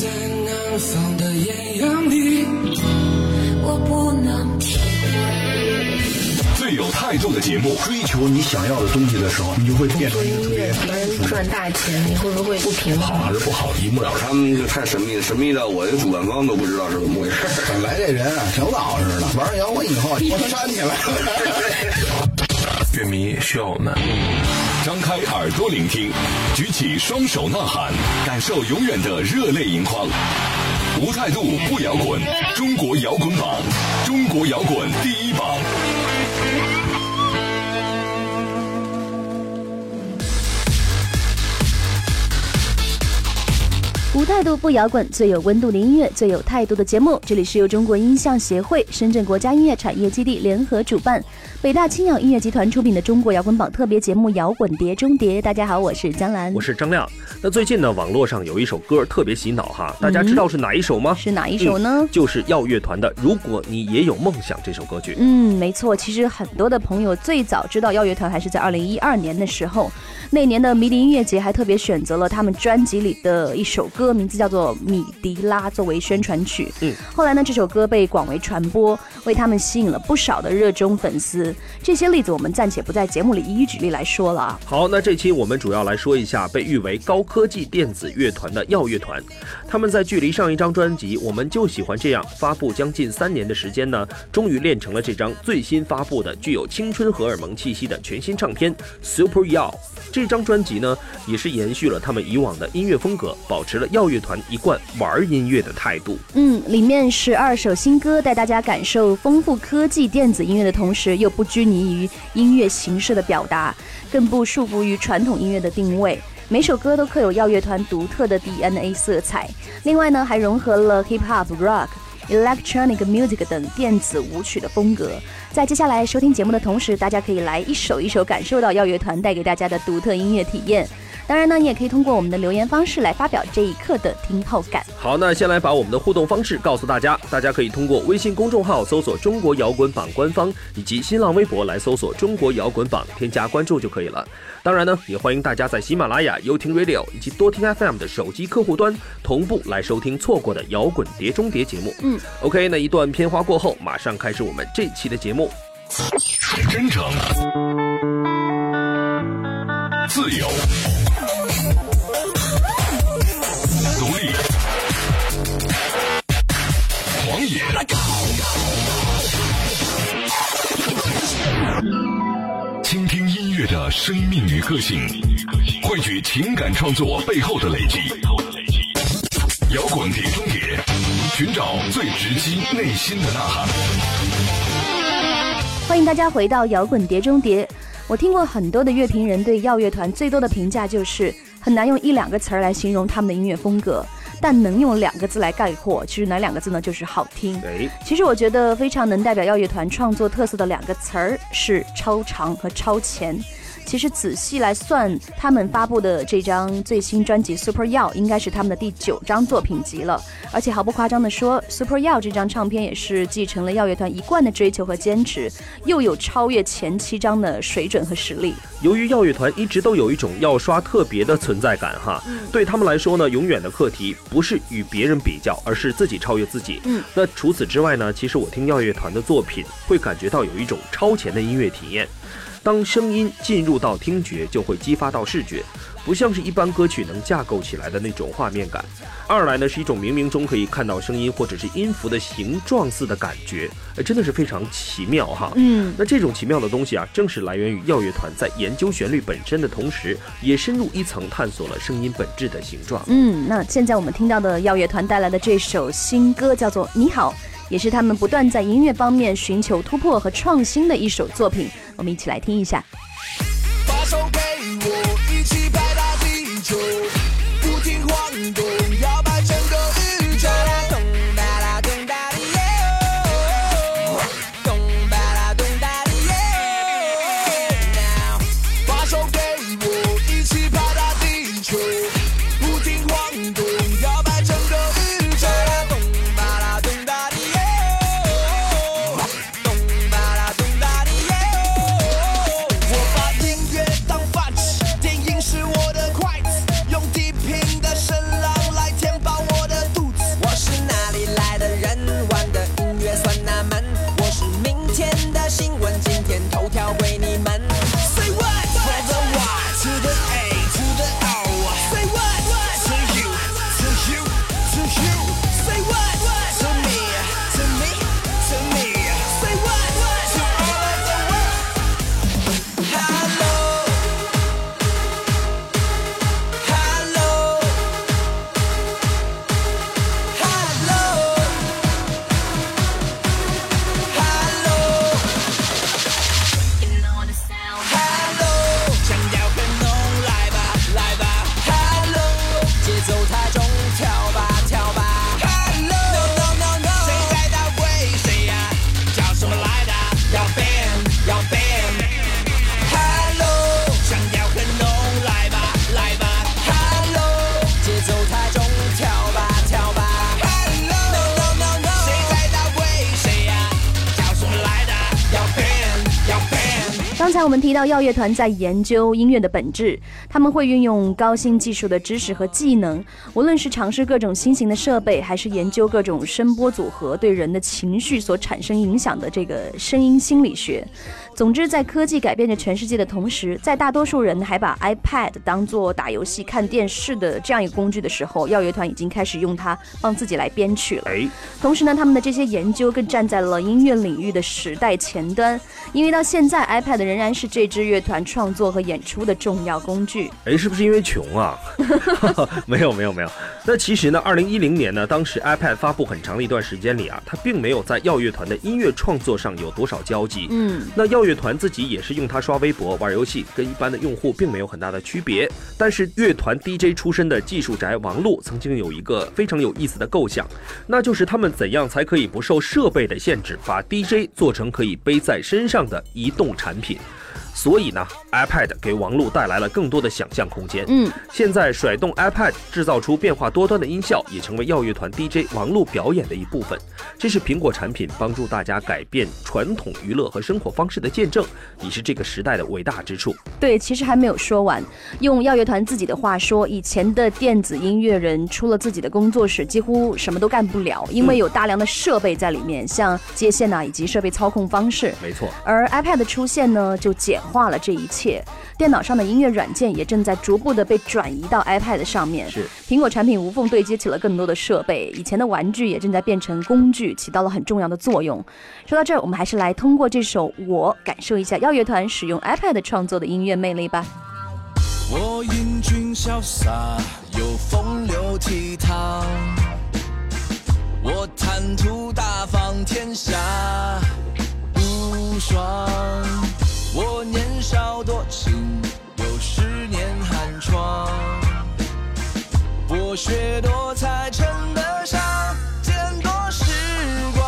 在南方的艳阳里，我不能体会。最有态度的节目，追求你想要的东西的时候，你就会变成一个特别能赚大钱，你会不会不平衡好？还是不好，一目了然。他们就太神秘，神秘到我这主办方都不知道是怎么回事。本来这人啊挺老实的，玩摇滚以后我煽起来了。乐迷需要我们。张开耳朵聆听，举起双手呐喊，感受永远的热泪盈眶。无态度不摇滚，中国摇滚榜，中国摇滚第一榜。无态度不摇滚，最有温度的音乐，最有态度的节目。这里是由中国音像协会、深圳国家音乐产业基地联合主办，北大青鸟音乐集团出品的中国摇滚榜特别节目《摇滚碟中谍》。大家好，我是江兰，我是张亮。那最近呢，网络上有一首歌特别洗脑哈，大家知道是哪一首吗？是哪一首呢？就是耀乐团的《如果你也有梦想》这首歌曲。嗯，没错。其实很多的朋友最早知道耀乐团还是在二零一二年的时候，那年的迷笛音乐节还特别选择了他们专辑里的一首歌，名字叫做《米迪拉》作为宣传曲。嗯，后来呢，这首歌被广为传播，为他们吸引了不少的热衷粉丝。这些例子我们暂且不在节目里一一举例来说了啊。好，那这期我们主要来说一下被誉为高科技电子乐团的耀乐团。他们在距离上一张专辑《我们就喜欢这样》发布将近三年的时间呢，终于练成了这张最新发布的具有青春荷尔蒙气息的全新唱片《Super Yaw》。这张专辑呢，也是延续了他们以往的音乐风格，保持了耀乐团一贯玩音乐的态度。嗯，里面是二首新歌，带大家感受丰富科技电子音乐的同时，又不不拘泥于音乐形式的表达，更不束缚于传统音乐的定位。每首歌都刻有耀乐团独特的 DNA 色彩。另外呢，还融合了 hip hop、rock、electronic music 等电子舞曲的风格。在接下来收听节目的同时，大家可以来一首一首感受到耀乐团带给大家的独特音乐体验。当然呢，你也可以通过我们的留言方式来发表这一刻的听后感。好，那先来把我们的互动方式告诉大家，大家可以通过微信公众号搜索“中国摇滚榜”官方，以及新浪微博来搜索“中国摇滚榜”，添加关注就可以了。当然呢，也欢迎大家在喜马拉雅、优听 Radio 以及多听 FM 的手机客户端同步来收听错过的摇滚碟中碟节目。嗯，OK，那一段片花过后，马上开始我们这期的节目。真诚、自由、乐的生命与个性，汇聚情感创作背后的累积。摇滚碟中谍，寻找最直击内心的呐喊。欢迎大家回到摇滚碟中谍。我听过很多的乐评人对耀乐团最多的评价就是很难用一两个词儿来形容他们的音乐风格，但能用两个字来概括。其实哪两个字呢？就是好听。哎，其实我觉得非常能代表耀乐团创作特色的两个词儿是超长和超前。其实仔细来算，他们发布的这张最新专辑《Super Yaw》应该是他们的第九张作品集了。而且毫不夸张地说，《Super Yaw》这张唱片也是继承了耀乐团一贯的追求和坚持，又有超越前七张的水准和实力。由于耀乐团一直都有一种要刷特别的存在感哈，对他们来说呢，永远的课题不是与别人比较，而是自己超越自己。嗯，那除此之外呢，其实我听耀乐团的作品，会感觉到有一种超前的音乐体验。当声音进入到听觉，就会激发到视觉，不像是一般歌曲能架构起来的那种画面感。二来呢，是一种冥冥中可以看到声音或者是音符的形状似的感觉，呃，真的是非常奇妙哈。嗯，那这种奇妙的东西啊，正是来源于耀乐团在研究旋律本身的同时，也深入一层探索了声音本质的形状。嗯，那现在我们听到的耀乐团带来的这首新歌叫做《你好》，也是他们不断在音乐方面寻求突破和创新的一首作品。我们一起来听一下。刚才我们提到药乐团在研究音乐的本质，他们会运用高新技术的知识和技能，无论是尝试各种新型的设备，还是研究各种声波组合对人的情绪所产生影响的这个声音心理学。总之，在科技改变着全世界的同时，在大多数人还把 iPad 当做打游戏、看电视的这样一个工具的时候，耀乐团已经开始用它帮自己来编曲了。哎，同时呢，他们的这些研究更站在了音乐领域的时代前端，因为到现在，iPad 仍然是这支乐团创作和演出的重要工具。哎，是不是因为穷啊？没有没有没有。那其实呢，二零一零年呢，当时 iPad 发布很长的一段时间里啊，它并没有在耀乐团的音乐创作上有多少交集。嗯，那耀乐乐团自己也是用它刷微博、玩游戏，跟一般的用户并没有很大的区别。但是乐团 DJ 出身的技术宅王璐曾经有一个非常有意思的构想，那就是他们怎样才可以不受设备的限制，把 DJ 做成可以背在身上的移动产品。所以呢，iPad 给王璐带来了更多的想象空间。嗯，现在甩动 iPad 制造出变化多端的音效，也成为耀乐团 DJ 王璐表演的一部分。这是苹果产品帮助大家改变传统娱乐和生活方式的见证，也是这个时代的伟大之处。对，其实还没有说完。用耀乐团自己的话说，以前的电子音乐人出了自己的工作室，几乎什么都干不了，因为有大量的设备在里面，像接线呐、以及设备操控方式。没错，而 iPad 的出现呢，就简化了这一切。电脑上的音乐软件也正在逐步的被转移到 iPad 上面。是苹果产品无缝对接起了更多的设备，以前的玩具也正在变成工具，起到了很重要的作用。说到这儿，我们还是来通过这首《我》感受一下耀乐团使用 iPad 创作的音乐魅力吧。我英俊潇洒，有风流倜傥。我谈吐大方，天下无双。我年少多情，有十年寒窗。博学多才，称得上见多识广。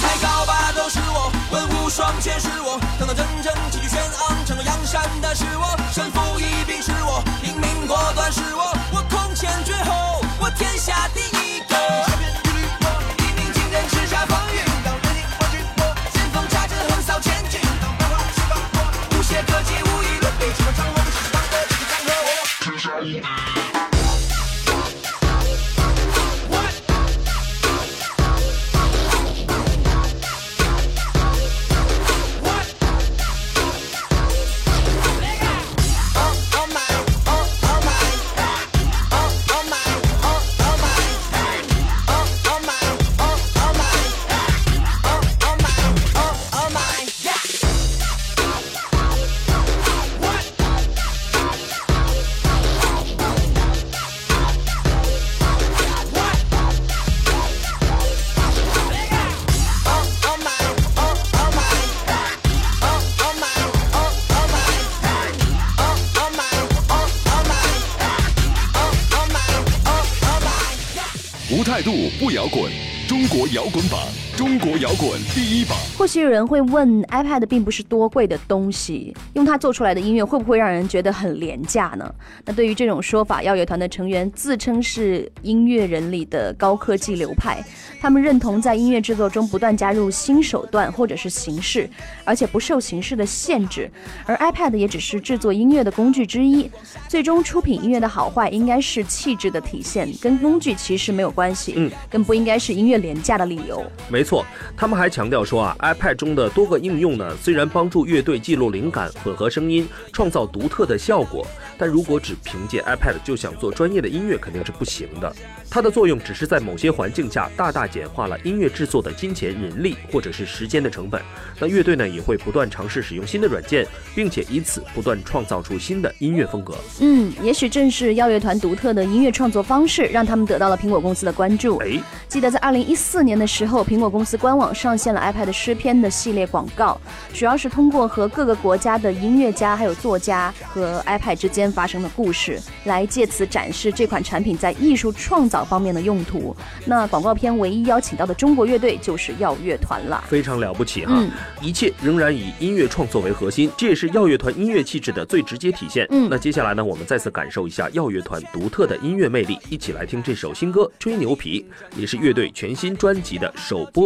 才高八斗是我，文武双全是我，堂堂正正气宇轩昂，惩恶扬善的是我，身负一柄是我，度不摇滚，中国摇滚榜，中国摇滚第一榜。或许有人会问，iPad 并不是多贵的东西，用它做出来的音乐会不会让人觉得很廉价呢？那对于这种说法，耀乐团的成员自称是音乐人里的高科技流派，他们认同在音乐制作中不断加入新手段或者是形式，而且不受形式的限制。而 iPad 也只是制作音乐的工具之一，最终出品音乐的好坏应该是气质的体现，跟工具其实没有关系，嗯，更不应该是音乐廉价的理由。没错，他们还强调说啊，iPad 中的多个应用呢，虽然帮助乐队记录灵感、混合声音、创造独特的效果，但如果只凭借 iPad 就想做专业的音乐，肯定是不行的。它的作用只是在某些环境下大大简化了音乐制作的金钱、人力或者是时间的成本。那乐队呢也会不断尝试使用新的软件，并且以此不断创造出新的音乐风格。嗯，也许正是耀乐团独特的音乐创作方式，让他们得到了苹果公司的关注。哎，记得在二零一四年的时候，苹果公司官网上线了 iPad 诗篇的系列广告，主要是通过和各个国家的音乐家还有作家和 iPad 之间发生的故事，来借此展示这款产品在艺术创造方面的用途。那广告片唯一邀请到的中国乐队就是耀乐团了。非常了不起哈！嗯一切仍然以音乐创作为核心，这也是耀乐团音乐气质的最直接体现。嗯那接下来呢，我们再次感受一下耀乐团独特的音乐魅力，一起来听这首新歌《吹牛皮》，也是乐队全新专辑的首播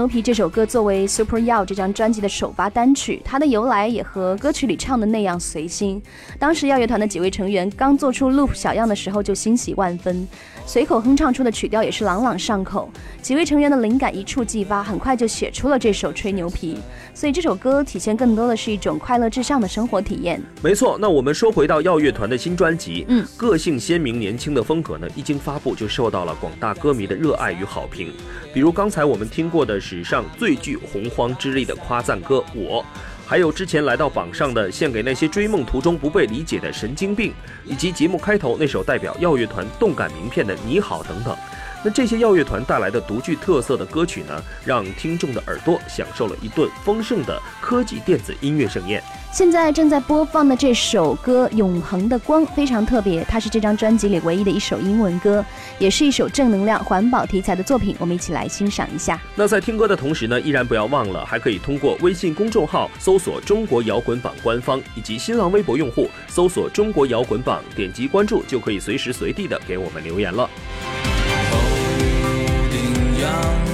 牛皮》这首歌作为《Super Yao》这张专辑的首发单曲，它的由来也和歌曲里唱的那样随心。当时耀乐团的几位成员刚做出 loop 小样的时候就欣喜万分，随口哼唱出的曲调也是朗朗上口。几位成员的灵感一触即发，很快就写出了这首《吹牛皮》。所以这首歌体现更多的是一种快乐至上的生活体验。没错，那我们说回到耀乐团的新专辑，嗯，个性鲜明、年轻的风格呢，一经发布就受到了广大歌迷的热爱与好评。比如刚才我们听过的史上最具洪荒之力的夸赞歌《我》，还有之前来到榜上的献给那些追梦途中不被理解的神经病，以及节目开头那首代表耀乐团动感名片的《你好》等等。那这些耀乐团带来的独具特色的歌曲呢，让听众的耳朵享受了一顿丰盛的科技电子音乐盛宴。现在正在播放的这首歌《永恒的光》非常特别，它是这张专辑里唯一的一首英文歌，也是一首正能量、环保题材的作品。我们一起来欣赏一下。那在听歌的同时呢，依然不要忘了，还可以通过微信公众号搜索“中国摇滚榜”官方，以及新浪微博用户搜索“中国摇滚榜”，点击关注就可以随时随地的给我们留言了。Young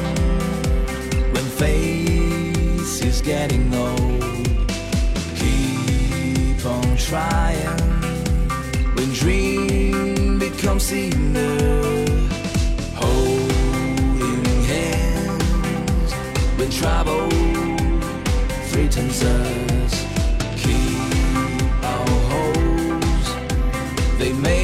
when face is getting old. Keep on trying when dream becomes scenery. Holding hands when trouble threatens us. Keep our hopes, they make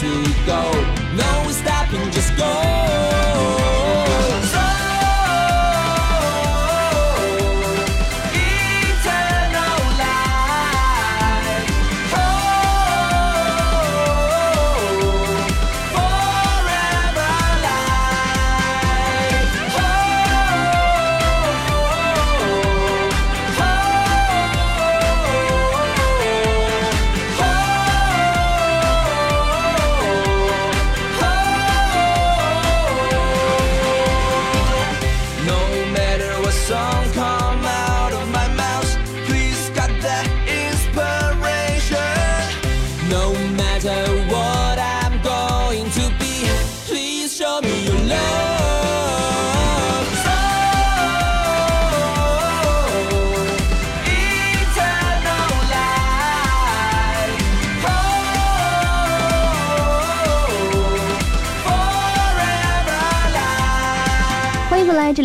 to go.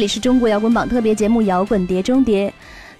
里是中国摇滚榜特别节目《摇滚碟中碟》。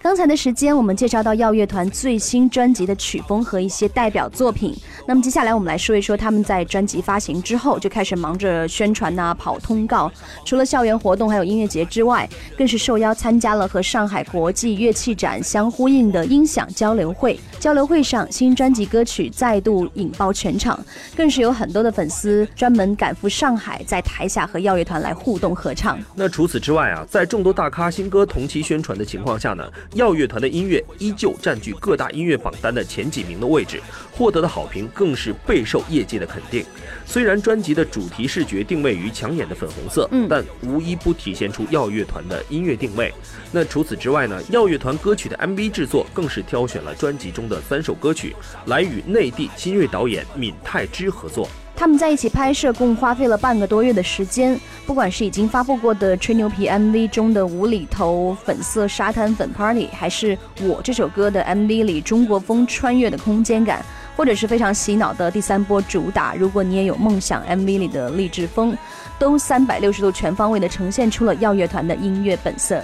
刚才的时间，我们介绍到耀乐团最新专辑的曲风和一些代表作品。那么接下来我们来说一说他们在专辑发行之后就开始忙着宣传呐、跑通告。除了校园活动还有音乐节之外，更是受邀参加了和上海国际乐器展相呼应的音响交流会。交流会上，新专辑歌曲再度引爆全场，更是有很多的粉丝专门赶赴上海，在台下和耀乐团来互动合唱。那除此之外啊，在众多大咖新歌同期宣传的情况下呢，耀乐团的音乐依旧占据各大音乐榜单的前几名的位置，获得的好评更是备受业界的肯定。虽然专辑的主题视觉定位于抢眼的粉红色，嗯但无一不体现出耀乐团的音乐定位。那除此之外呢，耀乐团歌曲的 MV 制作更是挑选了专辑中的三首歌曲，来与内地新锐导演闵泰之合作。他们在一起拍摄，共花费了半个多月的时间。不管是已经发布过的《吹牛皮》MV 中的无厘头粉色沙滩粉 Party，还是我这首歌的 MV 里中国风穿越的空间感，或者是非常洗脑的第三波主打《如果你也有梦想》MV 里的励志风，都三百六十度全方位的呈现出了耀乐团的音乐本色。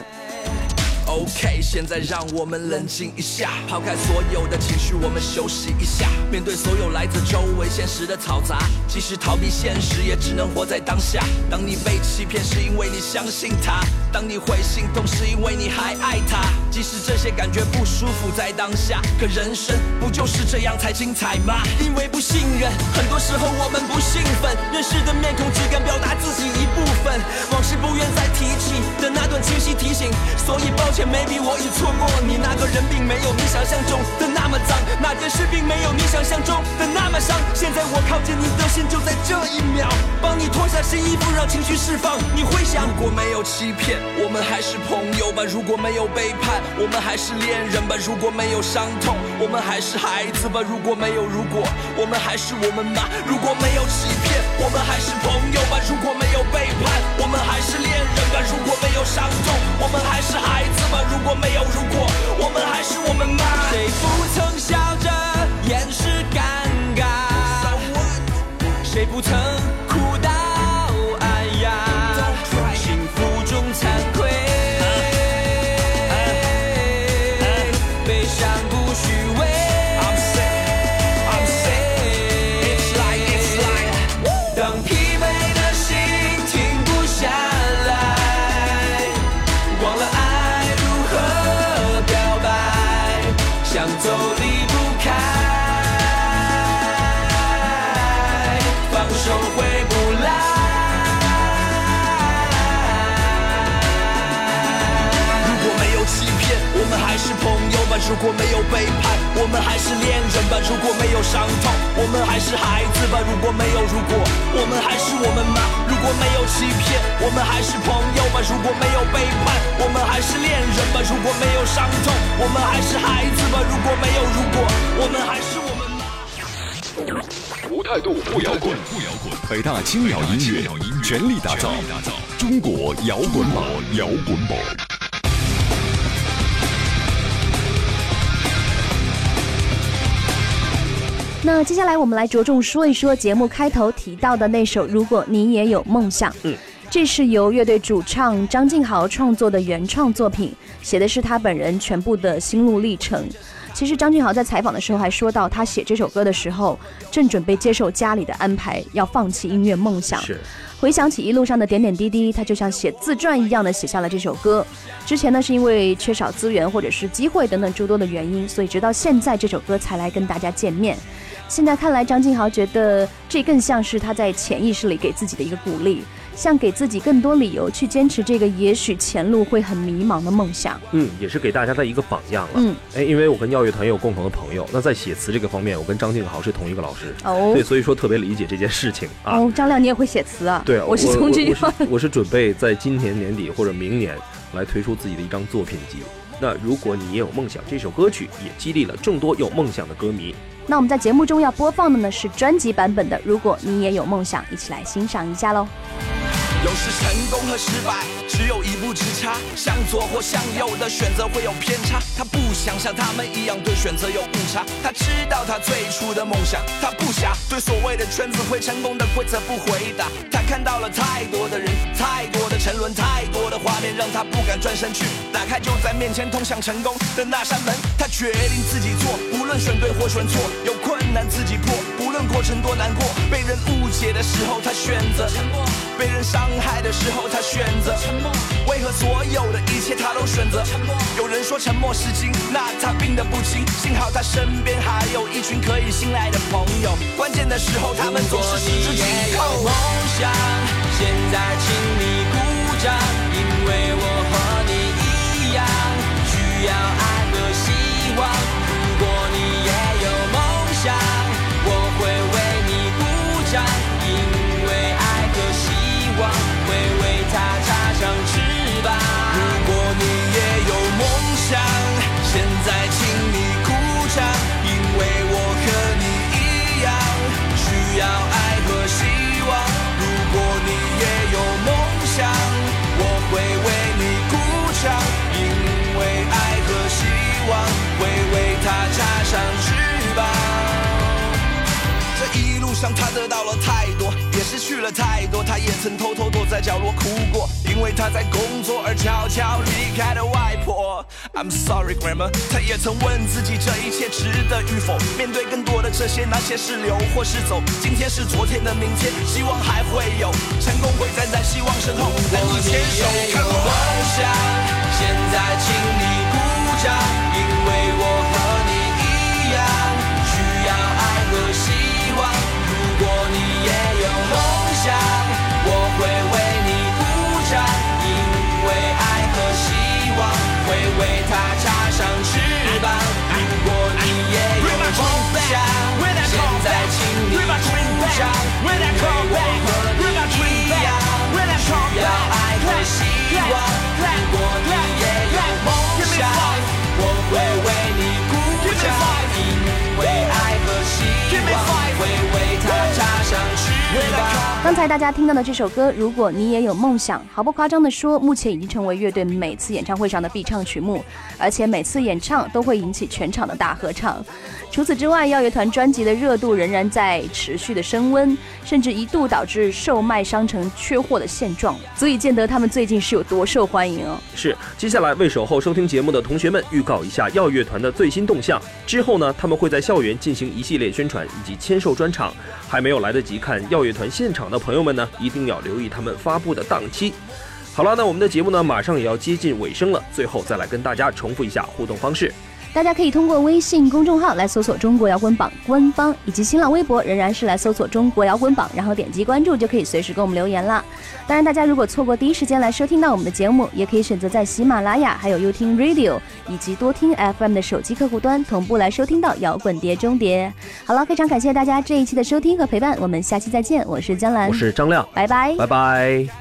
OK，现在让我们冷静一下，抛开所有的情绪，我们休息一下。面对所有来自周围现实的嘈杂，即使逃避现实，也只能活在当下。当你被欺骗，是因为你相信他；当你会心痛，是因为你还爱他。即使这些感觉不舒服在当下，可人生不就是这样才精彩吗？因为不信任，很多时候我们不兴奋，认识的面孔只敢表达自己一部分，往事不愿再提起的那段清提醒。所以抱歉，maybe 我已错过你，那个人并没有你想象中的那么脏，那件事并没有你想象中的那么伤。现在我靠近你的心，就在这一秒，帮你脱下新衣服，让情绪释放。你会想，如果没有欺骗，我们还是朋友吧；如果没有背叛，我们还是恋人吧；如果没有伤痛，我们还是孩子吧；如果没有如果，我们还是我们吧；如果没有欺骗，我们还是朋友吧；如果没有背叛，我们还是恋人吧；如果没有伤痛，我们还是孩子吗；如果没有如果，我们还是我们吗。谁不曾笑着掩饰尴尬？谁不曾如果没有背叛，我们还是恋人吧；如果没有伤痛，我们还是孩子吧；如果没有如果，我们还是我们吧；如果没有欺骗，我们还是朋友吧；如果没有背叛，我们还是恋人吧；如果没有伤痛，我们还是孩子吧；如果没有如果，我们还是我们吧。不态度不摇滚，不摇滚，北大青鸟音乐全力打造中国摇滚榜，摇滚榜。那接下来我们来着重说一说节目开头提到的那首《如果你也有梦想》。嗯，这是由乐队主唱张敬豪创作的原创作品，写的是他本人全部的心路历程。其实张俊豪在采访的时候还说到，他写这首歌的时候正准备接受家里的安排，要放弃音乐梦想。是，回想起一路上的点点滴滴，他就像写自传一样的写下了这首歌。之前呢，是因为缺少资源或者是机会等等诸多的原因，所以直到现在这首歌才来跟大家见面。现在看来，张敬豪觉得这更像是他在潜意识里给自己的一个鼓励，像给自己更多理由去坚持这个也许前路会很迷茫的梦想。嗯，也是给大家的一个榜样了。嗯，哎，因为我跟耀乐团也有共同的朋友，那在写词这个方面，我跟张敬豪是同一个老师，哦对，所以说特别理解这件事情啊。哦，张亮，你也会写词啊？对，我是从这句话我是准备在今年年底或者明年来推出自己的一张作品集。那如果你也有梦想，这首歌曲也激励了众多有梦想的歌迷。那我们在节目中要播放的呢是专辑版本的《如果你也有梦想》，一起来欣赏一下喽。有时成功和失败只有一步之差，向左或向右的选择会有偏差。他不想像他们一样对选择有误差。他知道他最初的梦想，他不想对所谓的圈子会成功的规则不回答。他看到了太多的人，太多的沉沦，太多的画面，让他不敢转身去打开就在面前通向成功的那扇门。他决定自己做，论选对或选错，有困难自己破，不论过程多难过。被人误解的时候，他选择沉默；被人伤害的时候，他选择沉默。为何所有的一切他都选择沉默？有人说沉默是金，那他病得不轻。幸好他身边还有一群可以信赖的朋友，关键的时候他们总是十指紧扣。梦想，现在请你鼓掌，因为我和你一样，需要爱上他得到了太多，也失去了太多。他也曾偷偷躲在角落哭过，因为他在工作而悄悄离开了外婆。I'm sorry, grandma。他也曾问自己这一切值得与否。面对更多的这些，那些是留或是走？今天是昨天的明天，希望还会有，鼓掌，因为刚才大家听到的这首歌，如果你也有梦想，毫不夸张地说，目前已经成为乐队每次演唱会上的必唱曲目，而且每次演唱都会引起全场的大合唱。除此之外，耀乐团专辑的热度仍然在持续的升温，甚至一度导致售卖商城缺货的现状，足以见得他们最近是有多受欢迎哦。是，接下来为守候收听节目的同学们预告一下耀乐团的最新动向。之后呢，他们会在校园进行一系列宣传以及签售专场。还没有来得及看耀乐团现场的朋友们呢，一定要留意他们发布的档期。好了，那我们的节目呢，马上也要接近尾声了。最后再来跟大家重复一下互动方式。大家可以通过微信公众号来搜索“中国摇滚榜”官方，以及新浪微博仍然是来搜索“中国摇滚榜”，然后点击关注就可以随时给我们留言了。当然，大家如果错过第一时间来收听到我们的节目，也可以选择在喜马拉雅、还有优听 Radio 以及多听 FM 的手机客户端同步来收听到摇滚碟中碟。好了，非常感谢大家这一期的收听和陪伴，我们下期再见。我是江兰，我是张亮，拜拜，拜拜。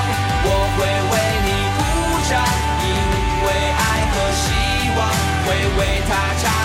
为他唱。